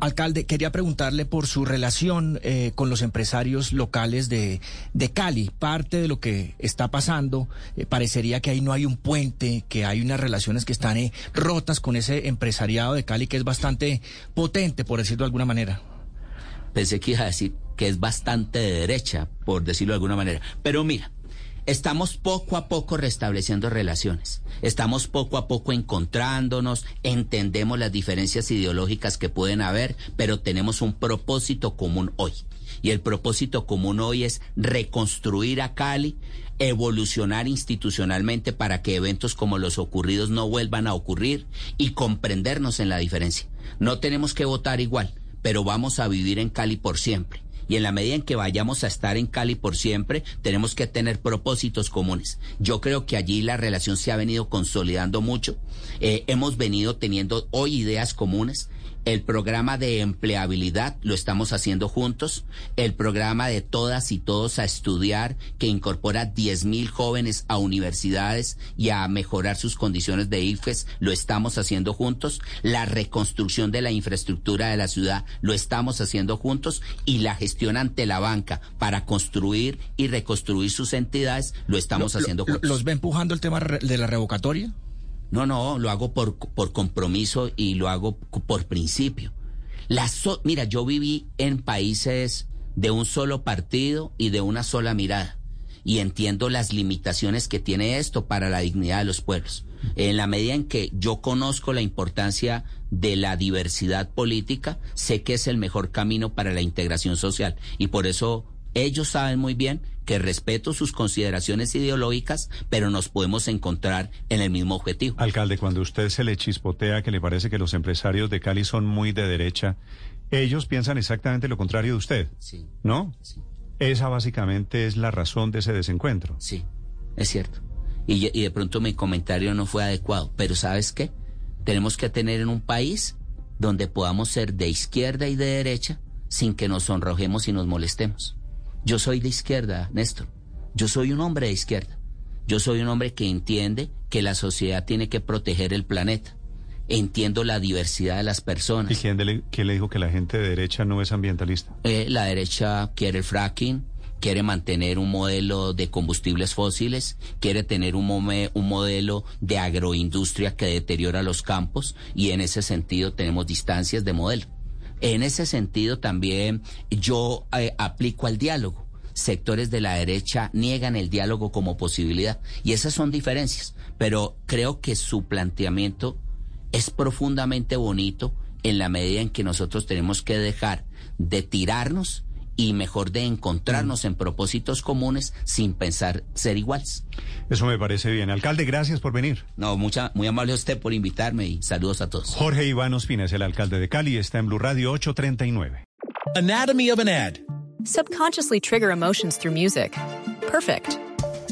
Alcalde, quería preguntarle por su relación eh, con los empresarios locales de, de, Cali. Parte de lo que está pasando, eh, parecería que ahí no hay un puente, que hay unas relaciones que están eh, rotas con ese empresariado de Cali que es bastante potente, por decirlo de alguna manera. Pensé que iba a decir que es bastante de derecha, por decirlo de alguna manera. Pero mira, Estamos poco a poco restableciendo relaciones. Estamos poco a poco encontrándonos, entendemos las diferencias ideológicas que pueden haber, pero tenemos un propósito común hoy. Y el propósito común hoy es reconstruir a Cali, evolucionar institucionalmente para que eventos como los ocurridos no vuelvan a ocurrir y comprendernos en la diferencia. No tenemos que votar igual, pero vamos a vivir en Cali por siempre y en la medida en que vayamos a estar en Cali por siempre, tenemos que tener propósitos comunes. Yo creo que allí la relación se ha venido consolidando mucho. Eh, hemos venido teniendo hoy ideas comunes. El programa de empleabilidad lo estamos haciendo juntos. El programa de todas y todos a estudiar, que incorpora 10 mil jóvenes a universidades y a mejorar sus condiciones de IFES, lo estamos haciendo juntos. La reconstrucción de la infraestructura de la ciudad lo estamos haciendo juntos. Y la ante la banca para construir y reconstruir sus entidades lo estamos haciendo. ¿Los ve empujando el tema de la revocatoria? No, no, lo hago por, por compromiso y lo hago por principio. La Mira, yo viví en países de un solo partido y de una sola mirada. Y entiendo las limitaciones que tiene esto para la dignidad de los pueblos. En la medida en que yo conozco la importancia de la diversidad política, sé que es el mejor camino para la integración social. Y por eso ellos saben muy bien que respeto sus consideraciones ideológicas, pero nos podemos encontrar en el mismo objetivo. Alcalde, cuando usted se le chispotea que le parece que los empresarios de Cali son muy de derecha, ellos piensan exactamente lo contrario de usted. Sí. ¿No? Sí. Esa básicamente es la razón de ese desencuentro. Sí, es cierto. Y, de pronto mi comentario no fue adecuado, pero ¿sabes qué? Tenemos que tener en un país donde podamos ser de izquierda y de derecha sin que nos sonrojemos y nos molestemos. Yo soy de izquierda, Néstor. Yo soy un hombre de izquierda. Yo soy un hombre que entiende que la sociedad tiene que proteger el planeta. Entiendo la diversidad de las personas. ¿Y quién le, le dijo que la gente de derecha no es ambientalista? Eh, la derecha quiere el fracking, quiere mantener un modelo de combustibles fósiles, quiere tener un, un, modelo de agroindustria que deteriora los campos y en ese sentido tenemos distancias de modelo. En ese sentido también yo eh, aplico al diálogo. Sectores de la derecha niegan el diálogo como posibilidad y esas son diferencias, pero creo que su planteamiento es profundamente bonito en la medida en que nosotros tenemos que dejar de tirarnos y mejor de encontrarnos en propósitos comunes sin pensar ser iguales. Eso me parece bien. Alcalde, gracias por venir. No, mucha, muy amable a usted por invitarme y saludos a todos. Jorge Iván Ospina es el alcalde de Cali, está en Blue Radio 839. Anatomy of an ad. Subconsciously trigger emotions through music. Perfect.